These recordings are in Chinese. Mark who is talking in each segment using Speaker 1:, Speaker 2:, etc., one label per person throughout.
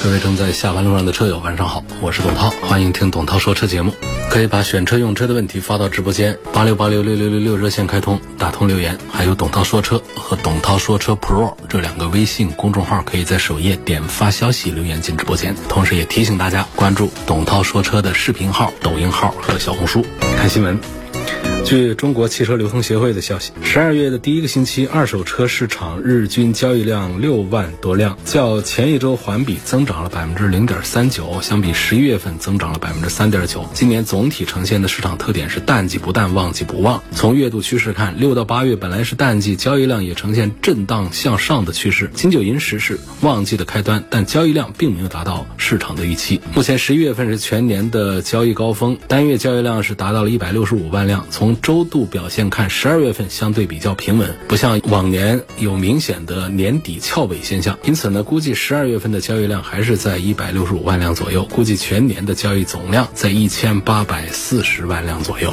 Speaker 1: 各位正在下班路上的车友，晚上好，我是董涛，欢迎听董涛说车节目。可以把选车用车的问题发到直播间八六八六六六六六热线开通，打通留言，还有董涛说车和董涛说车 Pro 这两个微信公众号，可以在首页点发消息留言进直播间。同时也提醒大家关注董涛说车的视频号、抖音号和小红书。看新闻。据中国汽车流通协会的消息，十二月的第一个星期，二手车市场日均交易量六万多辆，较前一周环比增长了百分之零点三九，相比十一月份增长了百分之三点九。今年总体呈现的市场特点是淡季不淡，旺季不旺。从月度趋势看，六到八月本来是淡季，交易量也呈现震荡向上的趋势。金九银十是旺季的开端，但交易量并没有达到市场的预期。目前十一月份是全年的交易高峰，单月交易量是达到了一百六十五万辆。从周度表现看，十二月份相对比较平稳，不像往年有明显的年底翘尾现象。因此呢，估计十二月份的交易量还是在一百六十五万辆左右，估计全年的交易总量在一千八百四十万辆左右。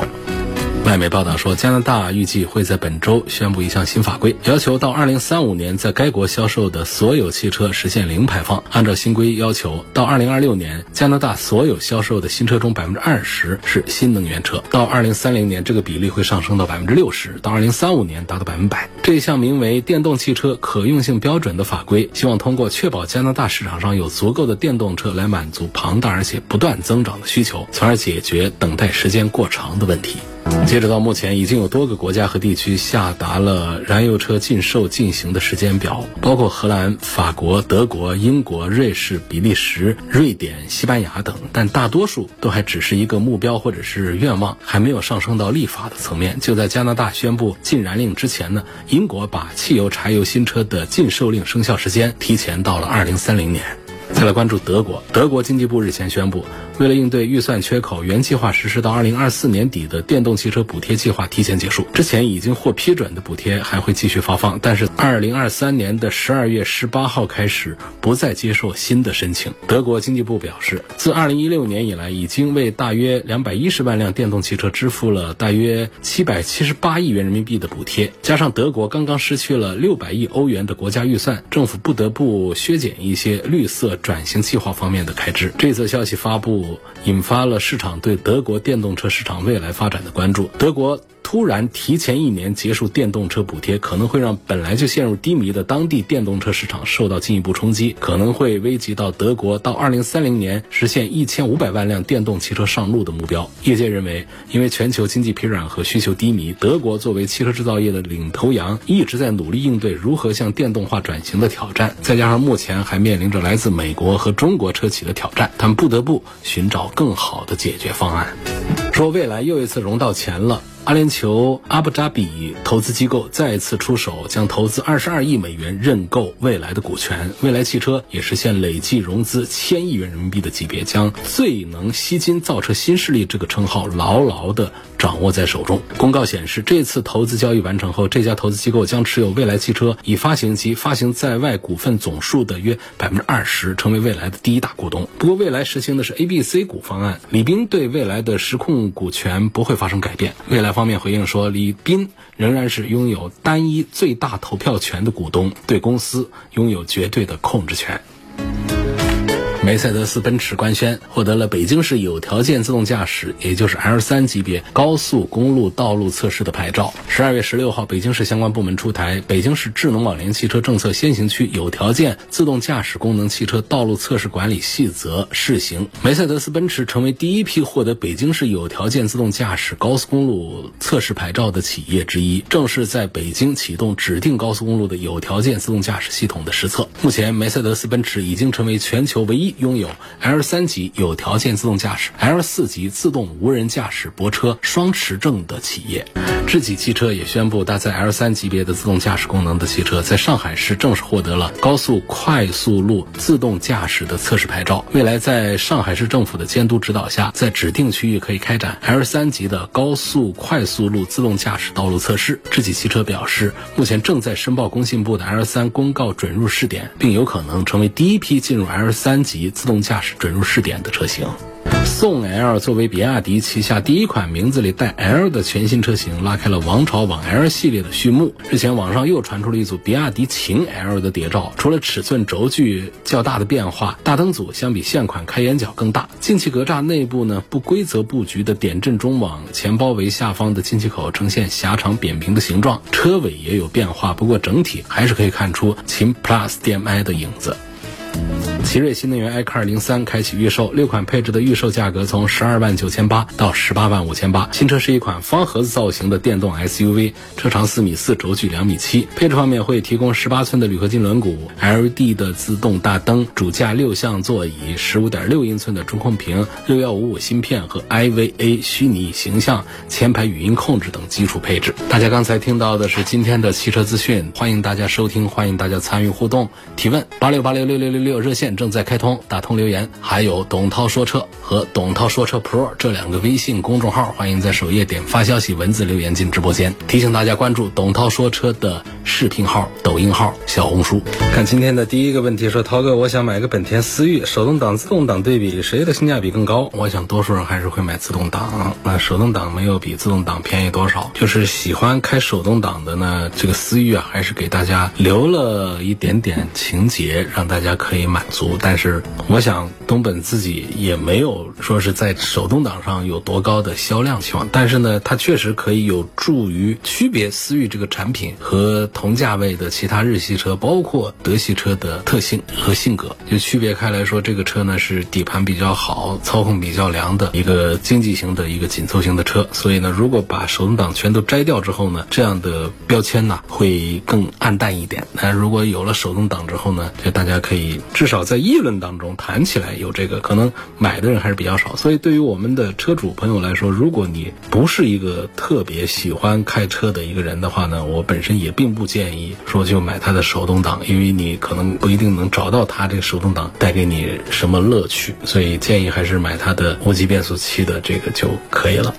Speaker 1: 外媒报道说，加拿大预计会在本周宣布一项新法规，要求到二零三五年在该国销售的所有汽车实现零排放。按照新规要求，到二零二六年，加拿大所有销售的新车中百分之二十是新能源车；到二零三零年，这个比例会上升到百分之六十；到二零三五年达到百分百。这一项名为《电动汽车可用性标准》的法规，希望通过确保加拿大市场上有足够的电动车来满足庞大而且不断增长的需求，从而解决等待时间过长的问题。截止到目前，已经有多个国家和地区下达了燃油车禁售进行的时间表，包括荷兰、法国、德国、英国、瑞士、比利时、瑞典、西班牙等，但大多数都还只是一个目标或者是愿望，还没有上升到立法的层面。就在加拿大宣布禁燃令之前呢，英国把汽油、柴油新车的禁售令生效时间提前到了二零三零年。再来关注德国，德国经济部日前宣布，为了应对预算缺口，原计划实施到二零二四年底的电动汽车补贴计划提前结束。之前已经获批准的补贴还会继续发放，但是二零二三年的十二月十八号开始不再接受新的申请。德国经济部表示，自二零一六年以来，已经为大约两百一十万辆电动汽车支付了大约七百七十八亿元人民币的补贴，加上德国刚刚失去了六百亿欧元的国家预算，政府不得不削减一些绿色。转型计划方面的开支，这则消息发布引发了市场对德国电动车市场未来发展的关注。德国。突然提前一年结束电动车补贴，可能会让本来就陷入低迷的当地电动车市场受到进一步冲击，可能会危及到德国到二零三零年实现一千五百万辆电动汽车上路的目标。业界认为，因为全球经济疲软和需求低迷，德国作为汽车制造业的领头羊，一直在努力应对如何向电动化转型的挑战。再加上目前还面临着来自美国和中国车企的挑战，他们不得不寻找更好的解决方案。说未来又一次融到钱了。阿联酋阿布扎比投资机构再次出手，将投资二十二亿美元认购未来的股权。未来汽车也实现累计融资千亿元人民币的级别，将最能吸金造车新势力这个称号牢牢的掌握在手中。公告显示，这次投资交易完成后，这家投资机构将持有未来汽车已发行及发行在外股份总数的约百分之二十，成为未来的第一大股东。不过，未来实行的是 A、B、C 股方案，李斌对未来的实控股权不会发生改变。未来。方面回应说，李斌仍然是拥有单一最大投票权的股东，对公司拥有绝对的控制权。梅赛德斯奔驰官宣获得了北京市有条件自动驾驶，也就是 L 三级别高速公路道路测试的牌照。十二月十六号，北京市相关部门出台《北京市智能网联汽车政策先行区有条件自动驾驶功能汽车道路测试管理细则》试行。梅赛德斯奔驰成为第一批获得北京市有条件自动驾驶高速公路测试牌照的企业之一，正式在北京启动指定高速公路的有条件自动驾驶系统的实测。目前，梅赛德斯奔驰已经成为全球唯一。拥有 L 三级有条件自动驾驶、L 四级自动无人驾驶泊车双持证的企业。智己汽车也宣布，搭载 L 三级别的自动驾驶功能的汽车，在上海市正式获得了高速快速路自动驾驶的测试牌照。未来在上海市政府的监督指导下，在指定区域可以开展 L 三级的高速快速路自动驾驶道路测试。智己汽车表示，目前正在申报工信部的 L 三公告准入试点，并有可能成为第一批进入 L 三级自动驾驶准入试点的车型。宋 L 作为比亚迪旗下第一款名字里带 L 的全新车型，拉开了王朝网 L 系列的序幕。日前，网上又传出了一组比亚迪秦 L 的谍照，除了尺寸轴距较大的变化，大灯组相比现款开眼角更大，进气格栅内部呢不规则布局的点阵中网前包围下方的进气口呈现狭长扁平的形状，车尾也有变化，不过整体还是可以看出秦 Plus DM-i 的影子。奇瑞新能源 iCar 零三开启预售，六款配置的预售价格从十二万九千八到十八万五千八。新车是一款方盒子造型的电动 SUV，车长四米四，轴距两米七。配置方面会提供十八寸的铝合金轮毂、LED 的自动大灯、主驾六项座椅、十五点六英寸的中控屏、六幺五五芯片和 IVA 虚拟形象、前排语音控制等基础配置。大家刚才听到的是今天的汽车资讯，欢迎大家收听，欢迎大家参与互动提问，八六八六六六六六热线。正在开通，打通留言，还有董涛说车和董涛说车 Pro 这两个微信公众号，欢迎在首页点发消息、文字留言进直播间。提醒大家关注董涛说车的视频号、抖音号、小红书。看今天的第一个问题，说涛哥，我想买个本田思域，手动挡、自动挡对比，谁的性价比更高？我想多数人还是会买自动挡，那手动挡没有比自动挡便宜多少。就是喜欢开手动挡的呢，这个思域啊，还是给大家留了一点点情节，让大家可以满足。但是，我想东本自己也没有说是在手动挡上有多高的销量期望。但是呢，它确实可以有助于区别思域这个产品和同价位的其他日系车，包括德系车的特性和性格，就区别开来说，这个车呢是底盘比较好、操控比较良的一个经济型的一个紧凑型的车。所以呢，如果把手动挡全都摘掉之后呢，这样的标签呢会更暗淡一点。那如果有了手动挡之后呢，就大家可以至少在在议论当中谈起来有这个可能买的人还是比较少，所以对于我们的车主朋友来说，如果你不是一个特别喜欢开车的一个人的话呢，我本身也并不建议说就买它的手动挡，因为你可能不一定能找到它这个手动挡带给你什么乐趣，所以建议还是买它的无级变速器的这个就可以了。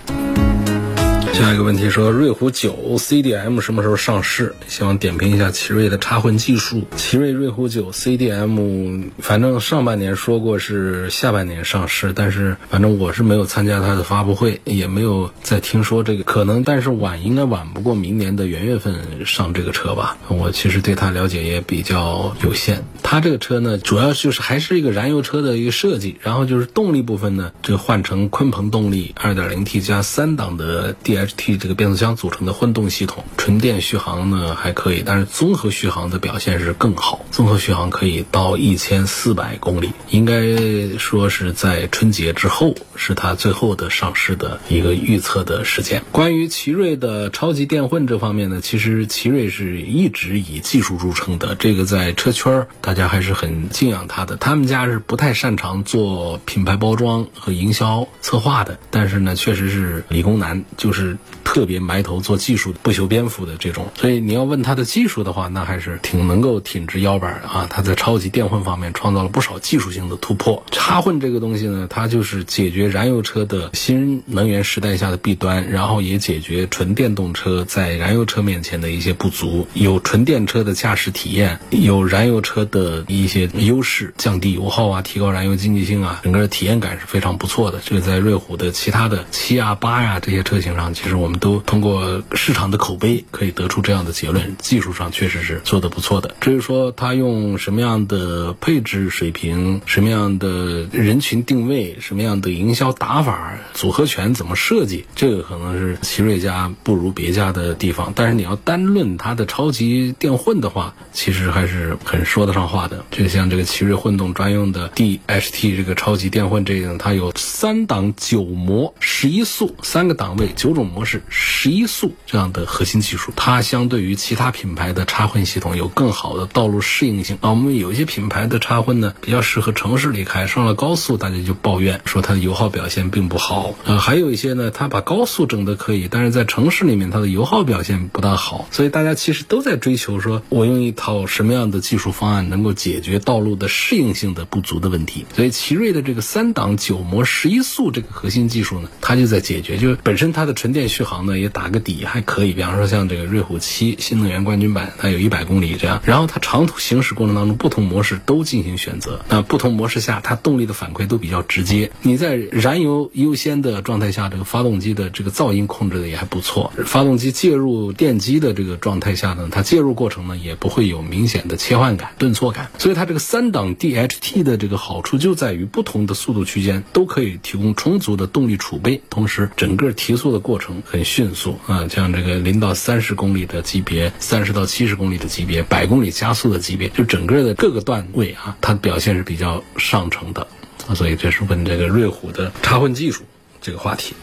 Speaker 1: 下一个问题说，瑞虎九 CDM 什么时候上市？希望点评一下奇瑞的插混技术。奇瑞瑞虎九 CDM，反正上半年说过是下半年上市，但是反正我是没有参加它的发布会，也没有再听说这个可能，但是晚应该晚不过明年的元月份上这个车吧。我其实对它了解也比较有限。它这个车呢，主要就是还是一个燃油车的一个设计，然后就是动力部分呢，这个换成鲲鹏动力 2.0T 加三档的 D。T 这个变速箱组成的混动系统，纯电续航呢还可以，但是综合续航的表现是更好。综合续航可以到一千四百公里，应该说是在春节之后是它最后的上市的一个预测的时间。关于奇瑞的超级电混这方面呢，其实奇瑞是一直以技术著称的，这个在车圈大家还是很敬仰它的。他们家是不太擅长做品牌包装和营销策划的，但是呢，确实是理工男，就是。特别埋头做技术、不修边幅的这种，所以你要问他的技术的话，那还是挺能够挺直腰板的啊。他在超级电混方面创造了不少技术性的突破。插混这个东西呢，它就是解决燃油车的新能源时代下的弊端，然后也解决纯电动车在燃油车面前的一些不足。有纯电车的驾驶体验，有燃油车的一些优势，降低油耗啊，提高燃油经济性啊，整个体验感是非常不错的。这个在瑞虎的其他的七啊、八呀这些车型上，其实我们都通过市场的口碑可以得出这样的结论，技术上确实是做得不错的。至于说它用什么样的配置水平、什么样的人群定位、什么样的营销打法、组合拳怎么设计，这个可能是奇瑞家不如别家的地方。但是你要单论它的超级电混的话，其实还是很说得上话的。就像这个奇瑞混动专用的 DHT 这个超级电混这个，它有三档九模十一速三个档位九种。模式十一速这样的核心技术，它相对于其他品牌的插混系统有更好的道路适应性啊。我们有一些品牌的插混呢，比较适合城市里开，上了高速大家就抱怨说它的油耗表现并不好。呃，还有一些呢，它把高速整的可以，但是在城市里面它的油耗表现不大好。所以大家其实都在追求说，我用一套什么样的技术方案能够解决道路的适应性的不足的问题。所以奇瑞的这个三档九模十一速这个核心技术呢，它就在解决，就是本身它的纯电续航呢也打个底还可以。比方说像这个瑞虎七新能源冠军版，它有一百公里这样，然后它长途行驶过程当中不同模式都进行选择，那不同模式下它动力的反馈都比较直接。你在燃油优先的状态下，这个发动机的这个噪音控制的也还不错。发动机介入电机的这个状态下呢，它介入过程呢也不会有明显的切换感、顿挫感。所以它这个三档 DHT 的这个好处就在于不同的速度区间都可以提供充足的动力储备，同时整个提速的过程很迅速啊，像这个零到三十公里的级别、三十到七十公里的级别、百公里加速的级别，就整个的各个段位啊，它表现是比较上乘的。所以这是问这个瑞虎的插混技术这个话题。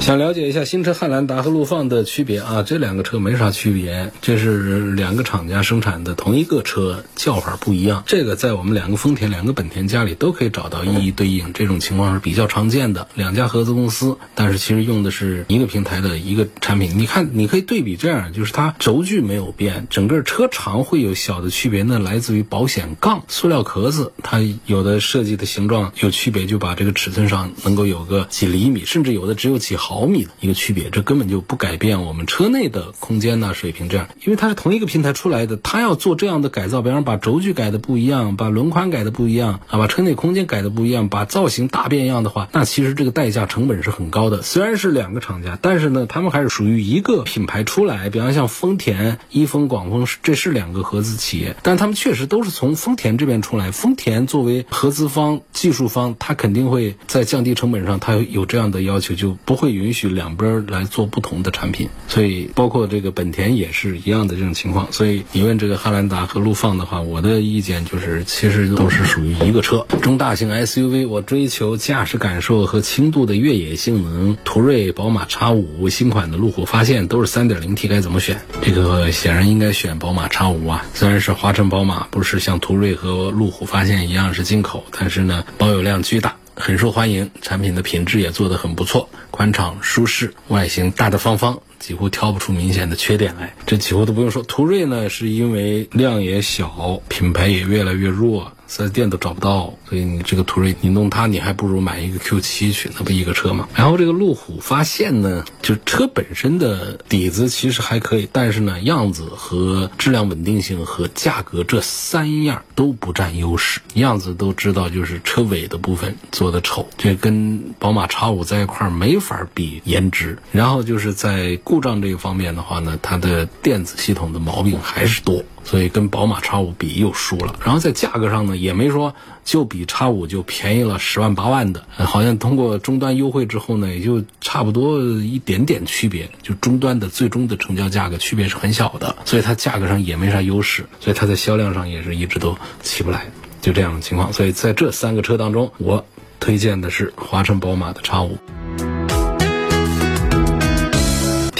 Speaker 1: 想了解一下新车汉兰达和陆放的区别啊？这两个车没啥区别，这是两个厂家生产的同一个车，叫法不一样。这个在我们两个丰田、两个本田家里都可以找到一一对应，这种情况是比较常见的。两家合资公司，但是其实用的是一个平台的一个产品。你看，你可以对比这样，就是它轴距没有变，整个车长会有小的区别，那来自于保险杠、塑料壳子，它有的设计的形状有区别，就把这个尺寸上能够有个几厘米，甚至有的只有几毫。毫米的一个区别，这根本就不改变我们车内的空间呢水平。这样，因为它是同一个平台出来的，它要做这样的改造，比方把轴距改的不一样，把轮宽改的不一样啊，把车内空间改的不一样，把造型大变样的话，那其实这个代价成本是很高的。虽然是两个厂家，但是呢，他们还是属于一个品牌出来。比方像丰田、一丰、广丰，这是两个合资企业，但他们确实都是从丰田这边出来。丰田作为合资方、技术方，他肯定会在降低成本上，他有这样的要求，就不会允许两边来做不同的产品，所以包括这个本田也是一样的这种情况。所以你问这个汉兰达和陆放的话，我的意见就是，其实都是属于一个车。中大型 SUV，我追求驾驶感受和轻度的越野性能，途锐、宝马 X5、新款的路虎发现都是 3.0T，该怎么选？这个显然应该选宝马 X5 啊。虽然是华晨宝马，不是像途锐和路虎发现一样是进口，但是呢，保有量巨大。很受欢迎，产品的品质也做得很不错，宽敞舒适，外形大大方方，几乎挑不出明显的缺点来。这几乎都不用说。途锐呢，是因为量也小，品牌也越来越弱。四 S 店都找不到，所以你这个途锐，你弄它，你还不如买一个 Q7 去，那不一个车吗？然后这个路虎发现呢，就车本身的底子其实还可以，但是呢，样子和质量稳定性和价格这三样都不占优势。样子都知道，就是车尾的部分做的丑，这跟宝马 X5 在一块儿没法比颜值。然后就是在故障这一方面的话呢，它的电子系统的毛病还是多。所以跟宝马 X5 比又输了，然后在价格上呢，也没说就比 X5 就便宜了十万八万的，好像通过终端优惠之后呢，也就差不多一点点区别，就终端的最终的成交价格区别是很小的，所以它价格上也没啥优势，所以它在销量上也是一直都起不来，就这样的情况。所以在这三个车当中，我推荐的是华晨宝马的 X5。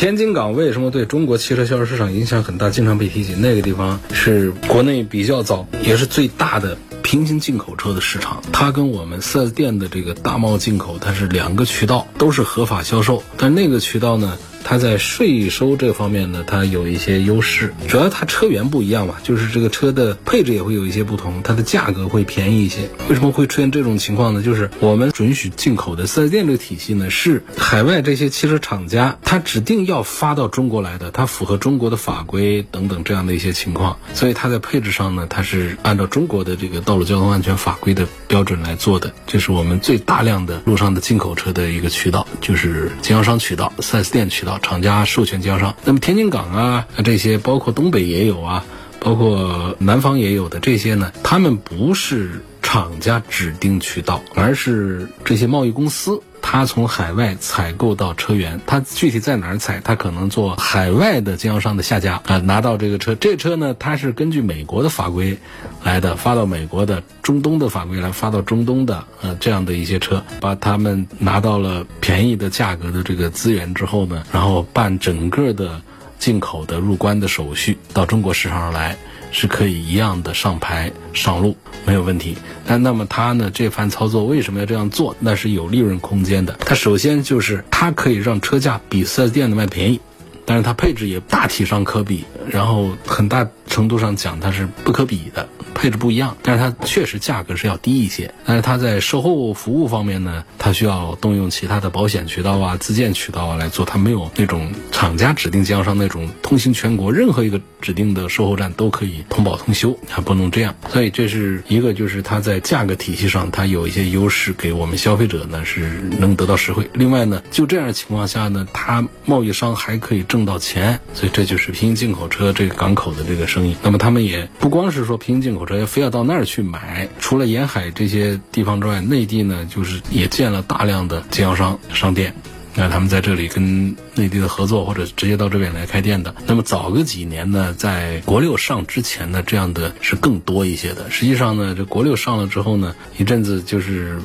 Speaker 1: 天津港为什么对中国汽车销售市场影响很大？经常被提起。那个地方是国内比较早，也是最大的平行进口车的市场。它跟我们四 S 店的这个大贸进口，它是两个渠道，都是合法销售。但那个渠道呢？它在税收这方面呢，它有一些优势，主要它车源不一样嘛，就是这个车的配置也会有一些不同，它的价格会便宜一些。为什么会出现这种情况呢？就是我们准许进口的四 S 店这个体系呢，是海外这些汽车厂家它指定要发到中国来的，它符合中国的法规等等这样的一些情况，所以它在配置上呢，它是按照中国的这个道路交通安全法规的标准来做的。这是我们最大量的路上的进口车的一个渠道，就是经销商渠道、四 S 店渠道。厂家授权经销商，那么天津港啊，这些包括东北也有啊，包括南方也有的这些呢，他们不是厂家指定渠道，而是这些贸易公司。他从海外采购到车源，他具体在哪儿采，他可能做海外的经销商的下家啊，拿到这个车，这车呢，它是根据美国的法规来的，发到美国的中东的法规来发到中东的，呃，这样的一些车，把他们拿到了便宜的价格的这个资源之后呢，然后办整个的进口的入关的手续到中国市场上来。是可以一样的上牌上路没有问题，但那么它呢这番操作为什么要这样做？那是有利润空间的。它首先就是它可以让车价比四 S 店的卖便宜，但是它配置也大体上可比，然后很大程度上讲它是不可比的。配置不一样，但是它确实价格是要低一些。但是它在售后服务方面呢，它需要动用其他的保险渠道啊、自建渠道啊来做。它没有那种厂家指定经销商那种通行全国，任何一个指定的售后站都可以通保通修，还不能这样。所以这是一个，就是它在价格体系上它有一些优势，给我们消费者呢是能得到实惠。另外呢，就这样情况下呢，它贸易商还可以挣到钱。所以这就是平行进口车这个港口的这个生那么他们也不光是说平行进口。车非要到那儿去买，除了沿海这些地方之外，内地呢就是也建了大量的经销商商店，那他们在这里跟内地的合作，或者直接到这边来开店的。那么早个几年呢，在国六上之前呢，这样的是更多一些的。实际上呢，这国六上了之后呢，一阵子就是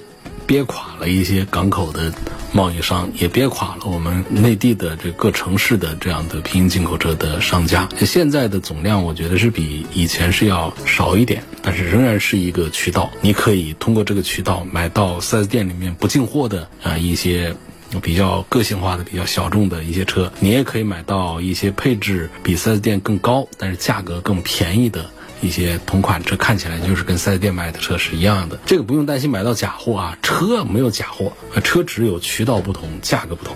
Speaker 1: 憋垮了一些港口的。贸易商也憋垮了我们内地的这各城市的这样的平行进口车的商家。现在的总量，我觉得是比以前是要少一点，但是仍然是一个渠道。你可以通过这个渠道买到 4S 店里面不进货的啊一些比较个性化的、比较小众的一些车，你也可以买到一些配置比 4S 店更高，但是价格更便宜的。一些同款车看起来就是跟四 S 店卖的车是一样的，这个不用担心买到假货啊，车没有假货，车只有渠道不同，价格不同。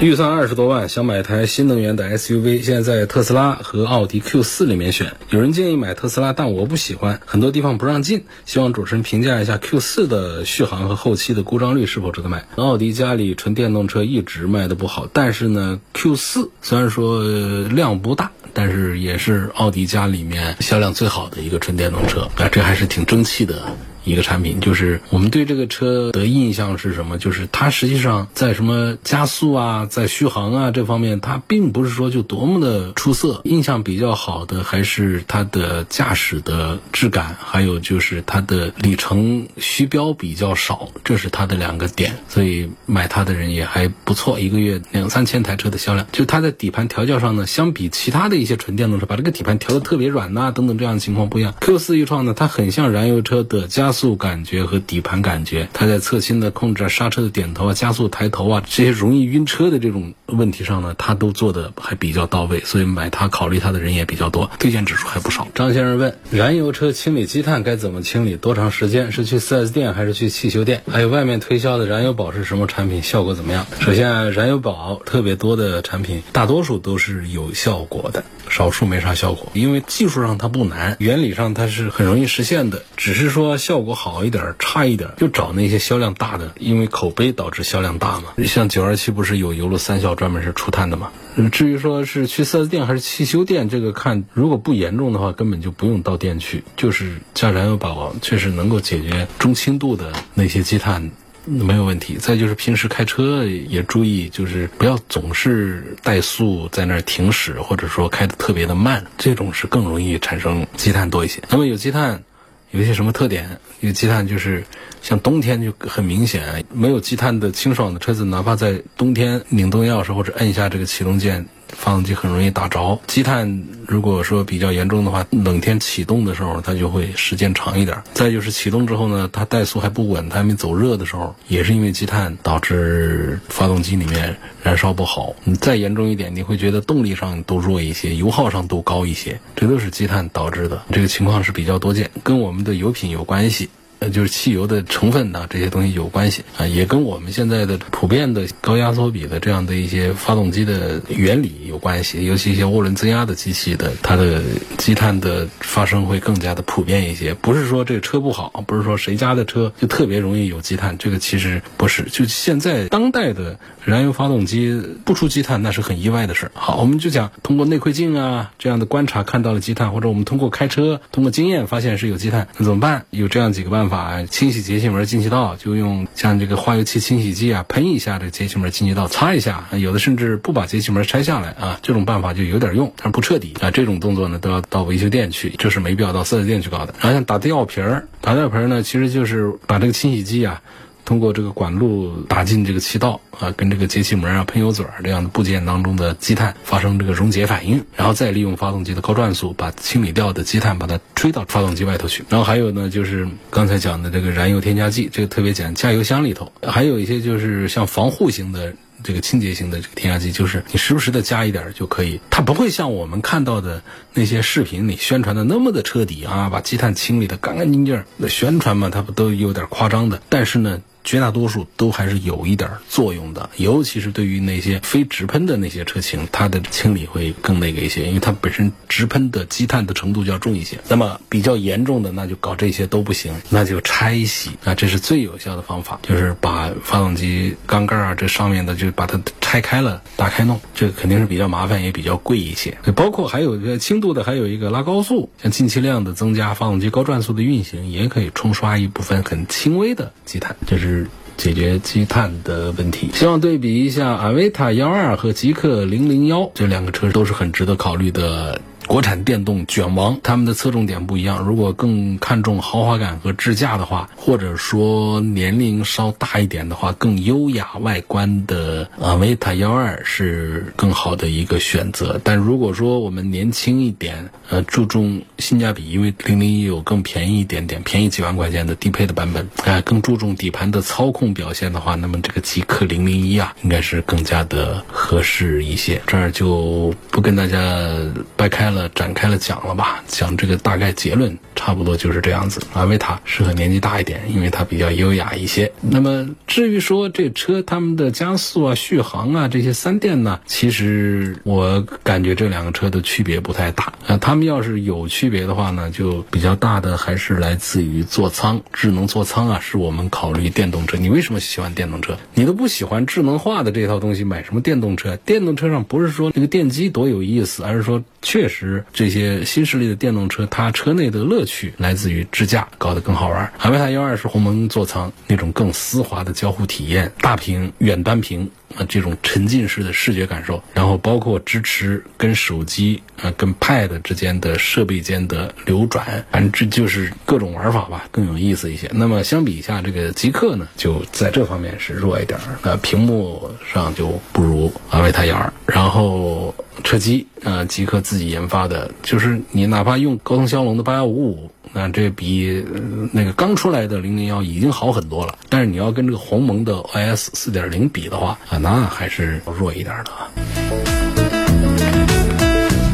Speaker 1: 预算二十多万，想买台新能源的 SUV，现在在特斯拉和奥迪 Q 四里面选。有人建议买特斯拉，但我不喜欢，很多地方不让进。希望主持人评价一下 Q 四的续航和后期的故障率是否值得买。奥迪家里纯电动车一直卖的不好，但是呢，Q 四虽然说量不大。但是也是奥迪家里面销量最好的一个纯电动车啊，这还是挺争气的。一个产品，就是我们对这个车的印象是什么？就是它实际上在什么加速啊，在续航啊这方面，它并不是说就多么的出色。印象比较好的还是它的驾驶的质感，还有就是它的里程虚标比较少，这是它的两个点。所以买它的人也还不错，一个月两三千台车的销量。就它在底盘调教上呢，相比其他的一些纯电动车，把这个底盘调的特别软呐等等这样的情况不一样。Q 四 E 创呢，它很像燃油车的加。速 速感觉和底盘感觉，它在侧倾的控制、刹车的点头啊、加速抬头啊这些容易晕车的这种问题上呢，它都做的还比较到位，所以买它考虑它的人也比较多，推荐指数还不少。张先生问：燃油车清理积碳该怎么清理？多长时间？是去 4S 店还是去汽修店？还有外面推销的燃油宝是什么产品？效果怎么样？首先，燃油宝特别多的产品，大多数都是有效果的。少数没啥效果，因为技术上它不难，原理上它是很容易实现的，只是说效效果好一点、差一点，就找那些销量大的，因为口碑导致销量大嘛。像九二七不是有油路三效专门是除碳的嘛？至于说是去四 S 店还是汽修店，这个看如果不严重的话，根本就不用到店去，就是加燃油宝确实能够解决中轻度的那些积碳。没有问题。再就是平时开车也注意，就是不要总是怠速在那儿停驶，或者说开的特别的慢，这种是更容易产生积碳多一些。那么有积碳，有一些什么特点？有积碳就是像冬天就很明显，没有积碳的清爽的车子，哪怕在冬天拧动钥匙或者摁一下这个启动键。发动机很容易打着，积碳如果说比较严重的话，冷天启动的时候它就会时间长一点。再就是启动之后呢，它怠速还不稳，它还没走热的时候，也是因为积碳导致发动机里面燃烧不好。你再严重一点，你会觉得动力上都弱一些，油耗上都高一些，这都是积碳导致的。这个情况是比较多见，跟我们的油品有关系。呃，就是汽油的成分呐，这些东西有关系啊，也跟我们现在的普遍的高压缩比的这样的一些发动机的原理有关系。尤其一些涡轮增压的机器的，它的积碳的发生会更加的普遍一些。不是说这个车不好，不是说谁家的车就特别容易有积碳，这个其实不是。就现在当代的燃油发动机不出积碳，那是很意外的事儿。好，我们就讲通过内窥镜啊这样的观察看到了积碳，或者我们通过开车通过经验发现是有积碳，那怎么办？有这样几个办法。把清洗节气门进气道，就用像这个化油器清洗剂啊，喷一下这节气门进气道，擦一下。有的甚至不把节气门拆下来啊，这种办法就有点用，但是不彻底啊。这种动作呢，都要到维修店去，这是没必要到四 S 店去搞的。然后像打吊瓶儿，打吊瓶儿呢，其实就是把这个清洗剂啊。通过这个管路打进这个气道啊，跟这个节气门啊、喷油嘴这样的部件当中的积碳发生这个溶解反应，然后再利用发动机的高转速把清理掉的积碳把它吹到发动机外头去。然后还有呢，就是刚才讲的这个燃油添加剂，这个特别讲加油箱里头，还有一些就是像防护型的。这个清洁型的这个添加剂，就是你时不时的加一点就可以，它不会像我们看到的那些视频里宣传的那么的彻底啊，把积碳清理的干干净净。那宣传嘛，它不都有点夸张的，但是呢。绝大多数都还是有一点作用的，尤其是对于那些非直喷的那些车型，它的清理会更那个一些，因为它本身直喷的积碳的程度就要重一些。那么比较严重的，那就搞这些都不行，那就拆洗，那这是最有效的方法，就是把发动机缸盖啊这上面的就把它拆开了，打开弄，这肯定是比较麻烦，也比较贵一些。包括还有一个轻度的，还有一个拉高速，像进气量的增加，发动机高转速的运行，也可以冲刷一部分很轻微的积碳，就是。解决积碳的问题。希望对比一下阿维塔幺二和极氪零零幺这两个车都是很值得考虑的。国产电动卷王，他们的侧重点不一样。如果更看重豪华感和智驾的话，或者说年龄稍大一点的话，更优雅外观的啊维塔幺二是更好的一个选择。但如果说我们年轻一点，呃，注重性价比，因为零零一有更便宜一点点，便宜几万块钱的低配的版本，啊，更注重底盘的操控表现的话，那么这个极氪零零一啊，应该是更加的合适一些。这儿就不跟大家掰开了。展开了讲了吧，讲这个大概结论差不多就是这样子。阿维塔适合年纪大一点，因为它比较优雅一些。那么至于说这车他们的加速啊、续航啊这些三电呢，其实我感觉这两个车的区别不太大。啊，他们要是有区别的话呢，就比较大的还是来自于座舱、智能座舱啊，是我们考虑电动车。你为什么喜欢电动车？你都不喜欢智能化的这套东西，买什么电动车？电动车上不是说那个电机多有意思，而是说确实。这些新势力的电动车，它车内的乐趣来自于智驾搞得更好玩。海威塔幺二是鸿蒙座舱那种更丝滑的交互体验，大屏远端屏。啊，这种沉浸式的视觉感受，然后包括支持跟手机啊、跟 Pad 之间的设备间的流转，反正这就是各种玩法吧，更有意思一些。那么相比一下，这个极客呢，就在这方面是弱一点儿，呃，屏幕上就不如阿维塔幺二。然后车机啊，极客自己研发的，就是你哪怕用高通骁龙的八幺五五。那这比那个刚出来的零零幺已经好很多了，但是你要跟这个鸿蒙的 OS 四点零比的话啊，那还是弱一点的啊。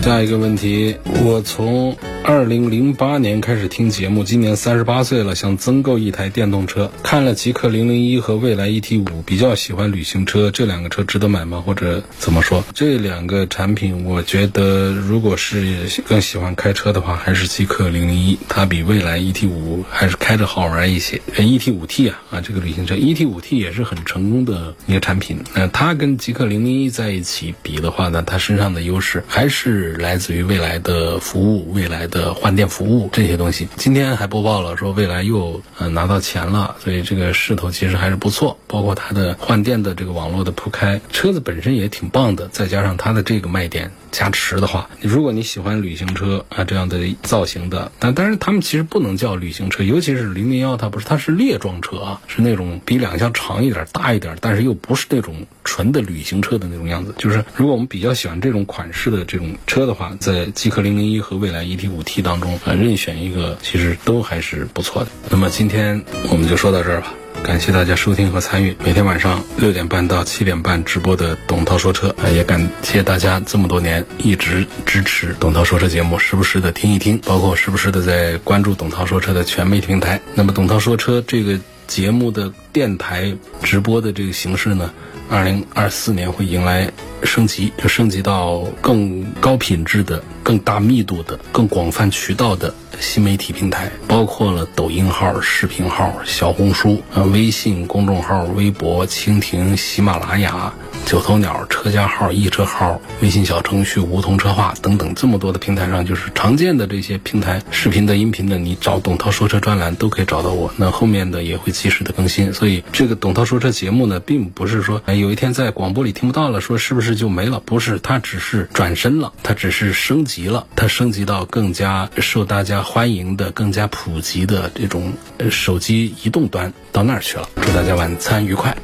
Speaker 1: 下一个问题，我从。二零零八年开始听节目，今年三十八岁了，想增购一台电动车。看了极氪零零一和蔚来 ET 五，比较喜欢旅行车，这两个车值得买吗？或者怎么说？这两个产品，我觉得如果是更喜欢开车的话，还是极氪零零一，它比蔚来 ET 五还是开着好玩一些。ET 五 T 啊啊，这个旅行车 ET 五 T 也是很成功的一个产品。那它跟极氪零零一在一起比的话呢，它身上的优势还是来自于未来的服务，未来的。的换电服务这些东西，今天还播报了说未来又呃拿到钱了，所以这个势头其实还是不错。包括它的换电的这个网络的铺开，车子本身也挺棒的，再加上它的这个卖点。加持的话，如果你喜欢旅行车啊这样的造型的，但但是他们其实不能叫旅行车，尤其是零零幺，它不是，它是列装车啊，是那种比两厢长一点、大一点，但是又不是那种纯的旅行车的那种样子。就是如果我们比较喜欢这种款式的这种车的话，在极氪零零一和蔚来 ET 五 T 当中啊，任选一个其实都还是不错的。那么今天我们就说到这儿吧。感谢大家收听和参与每天晚上六点半到七点半直播的董涛说车，也感谢大家这么多年一直支持董涛说车节目，时不时的听一听，包括时不时的在关注董涛说车的全媒体平台。那么董涛说车这个节目的电台直播的这个形式呢？二零二四年会迎来升级，就升级到更高品质的、更大密度的、更广泛渠道的新媒体平台，包括了抖音号、视频号、小红书、微信公众号、微博、蜻蜓、喜马拉雅。九头鸟、车家号、易车号、微信小程序、梧桐车话等等这么多的平台上，就是常见的这些平台，视频的、音频的，你找董涛说车专栏都可以找到我。那后面的也会及时的更新。所以这个董涛说车节目呢，并不是说有一天在广播里听不到了，说是不是就没了？不是，它只是转身了，它只是升级了，它升级到更加受大家欢迎的、更加普及的这种手机移动端到那儿去了。祝大家晚餐愉快。